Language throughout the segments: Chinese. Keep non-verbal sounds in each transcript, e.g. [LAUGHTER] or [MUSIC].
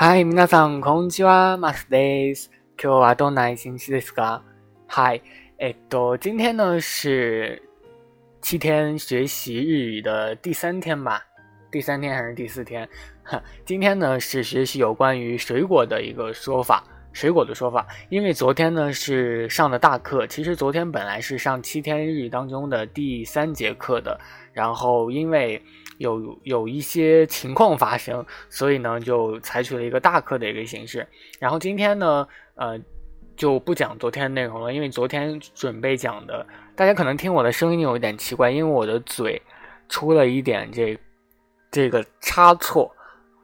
はい、皆さん、こんにちは、マスです。今日はどんな一日ですか？嗨，えっと，今天呢是七天学习日语的第三天吧？第三天还是第四天？哈，今天呢是学习有关于水果的一个说法， 水果的说法。因为昨天呢是上的大课，其实昨天本来是上七天日当中的第三节课的，然后因为有有一些情况发生，所以呢就采取了一个大课的一个形式。然后今天呢，呃，就不讲昨天内容了，因为昨天准备讲的，大家可能听我的声音有一点奇怪，因为我的嘴出了一点这这个差错，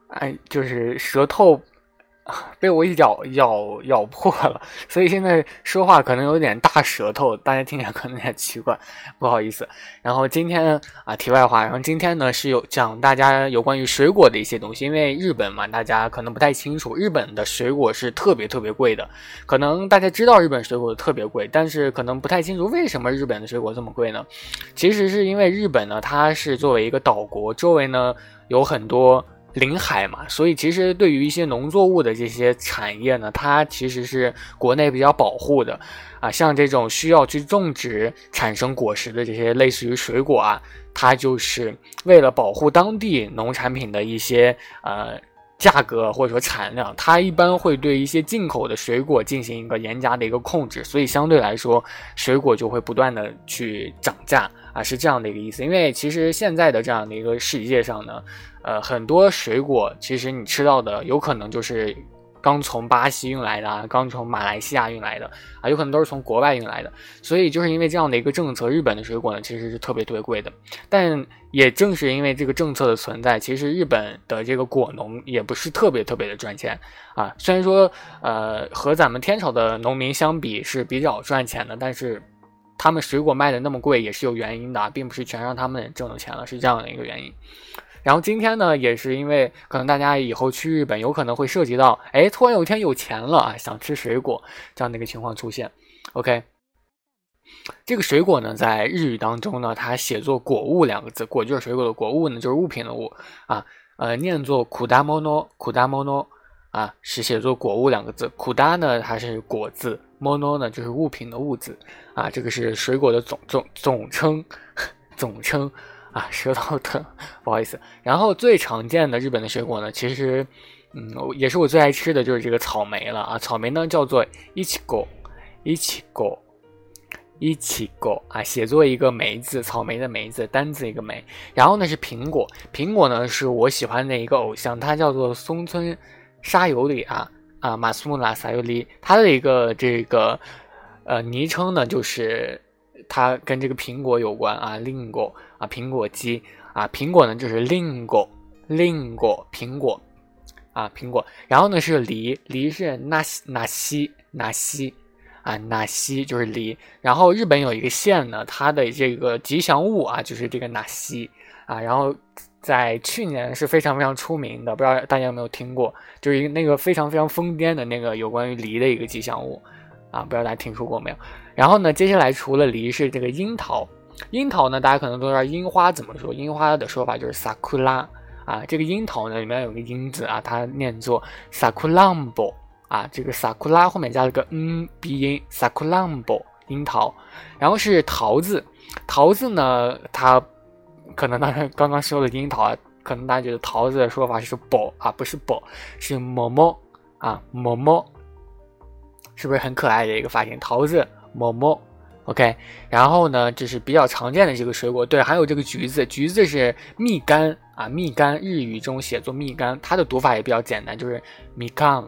哎，就是舌头 [LAUGHS] 被我咬咬咬破了，所以现在说话可能有点大舌头，大家听起来可能有点奇怪，不好意思。然后今天啊，题外话，然后今天呢是有讲大家有关于水果的一些东西，因为日本嘛，大家可能不太清楚，日本的水果是特别特别贵的，可能大家知道日本水果特别贵，但是可能不太清楚为什么日本的水果这么贵呢？其实是因为日本呢，它是作为一个岛国，周围呢有很多。临海嘛，所以其实对于一些农作物的这些产业呢，它其实是国内比较保护的啊。像这种需要去种植产生果实的这些类似于水果啊，它就是为了保护当地农产品的一些呃价格或者说产量，它一般会对一些进口的水果进行一个严加的一个控制，所以相对来说，水果就会不断的去涨价啊，是这样的一个意思。因为其实现在的这样的一个世界上呢。呃，很多水果其实你吃到的有可能就是刚从巴西运来的，刚从马来西亚运来的啊，有可能都是从国外运来的。所以就是因为这样的一个政策，日本的水果呢其实是特别特别贵的。但也正是因为这个政策的存在，其实日本的这个果农也不是特别特别的赚钱啊。虽然说呃和咱们天朝的农民相比是比较赚钱的，但是他们水果卖的那么贵也是有原因的，并不是全让他们挣了钱了，是这样的一个原因。然后今天呢，也是因为可能大家以后去日本有可能会涉及到，哎，突然有一天有钱了啊，想吃水果这样的一个情况出现。OK，这个水果呢，在日语当中呢，它写作“果物”两个字，“果”就是水果的“果”，“物”呢就是物品的“物”啊，呃，念作“苦达摩诺”，“苦达摩诺”啊，是写作“果物”两个字。“苦达”呢，它是果字，“摩诺”呢就是物品的“物”字啊，这个是水果的总总总称，总称。[LAUGHS] 啊，[LAUGHS] 舌头疼，不好意思。然后最常见的日本的水果呢，其实，嗯，也是我最爱吃的就是这个草莓了啊。草莓呢叫做一起果，一起果，一起果啊，写作一个梅字，草莓的梅字，单字一个梅。然后呢是苹果，苹果呢是我喜欢的一个偶像，他叫做松村沙友里啊啊，马苏木拉沙友里，他的一个这个呃昵称呢就是。它跟这个苹果有关啊，lingo 啊，苹果肌啊，苹果呢就是 lingo，lingo 苹果啊，苹果。然后呢是梨，梨是那那西那西啊，那西就是梨。然后日本有一个县呢，它的这个吉祥物啊就是这个那西啊。然后在去年是非常非常出名的，不知道大家有没有听过，就是一个那个非常非常疯癫的那个有关于梨的一个吉祥物啊，不知道大家听说过没有？然后呢，接下来除了梨是这个樱桃，樱桃呢，大家可能都知道樱花怎么说，樱花的说法就是 sakura 啊，这个樱桃呢里面有个樱字啊，它念作 sakurambo 啊，这个 sakura 后面加了个嗯鼻音 sakurambo 樱桃，然后是桃子，桃子呢，它可能大家刚刚说的樱桃啊，可能大家觉得桃子的说法是 bo 啊，不是 bo，是 momo 啊，momo，是不是很可爱的一个发型？桃子。某某，OK，然后呢，这是比较常见的这个水果。对，还有这个橘子，橘子是蜜柑啊，蜜柑，日语中写作蜜柑，它的读法也比较简单，就是蜜柑，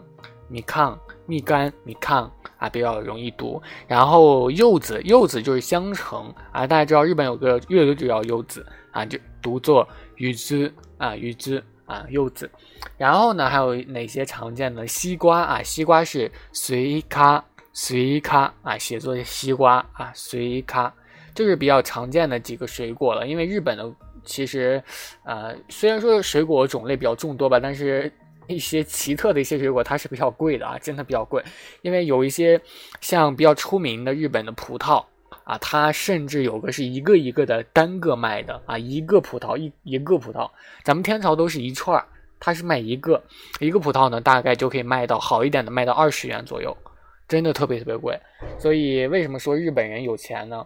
蜜柑，蜜柑，蜜柑啊，比较容易读。然后柚子，柚子就是香橙啊，大家知道日本有个乐队就叫柚子啊，就读作柚子啊，柚子啊，柚子。然后呢，还有哪些常见的西瓜啊？西瓜是随咖。随咖啊，写作西瓜啊，随咖就是比较常见的几个水果了。因为日本的其实，呃，虽然说水果种类比较众多吧，但是一些奇特的一些水果它是比较贵的啊，真的比较贵。因为有一些像比较出名的日本的葡萄啊，它甚至有个是一个一个的单个卖的啊，一个葡萄一一个葡萄，咱们天朝都是一串儿它是卖一个一个葡萄呢，大概就可以卖到好一点的卖到二十元左右，真的特别特别贵。所以为什么说日本人有钱呢？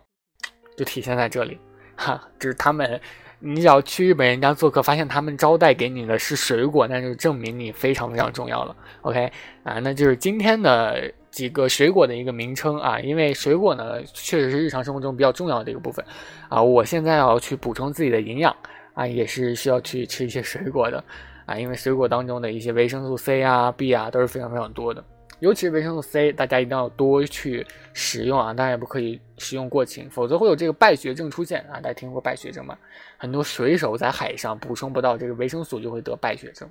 就体现在这里，哈，就是他们，你只要去日本人家做客，发现他们招待给你的是水果，那就证明你非常非常重要了。OK 啊，那就是今天的几个水果的一个名称啊，因为水果呢确实是日常生活中比较重要的一个部分啊。我现在要去补充自己的营养啊，也是需要去吃一些水果的啊，因为水果当中的一些维生素 C 啊、B 啊都是非常非常多的。尤其是维生素 C，大家一定要多去使用啊！当然也不可以使用过勤，否则会有这个败血症出现啊！大家听过败血症吗？很多水手在海上补充不到这个维生素，就会得败血症。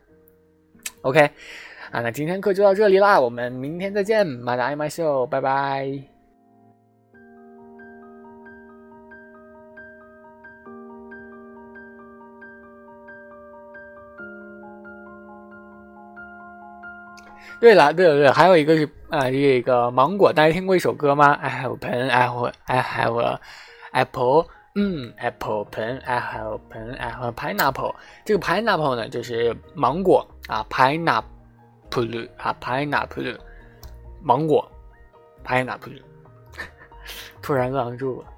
OK，啊，那今天课就到这里啦，我们明天再见，马达爱马秀，拜拜。对了，对了，对了，还有一个是啊，这个芒果，大家听过一首歌吗？I have a pen, I have, I have a apple，嗯，apple pen, I have a pen, I have a pineapple。这个 pineapple 呢，就是芒果啊，pineapple 啊，pineapple，芒果，pineapple，突然愣住了。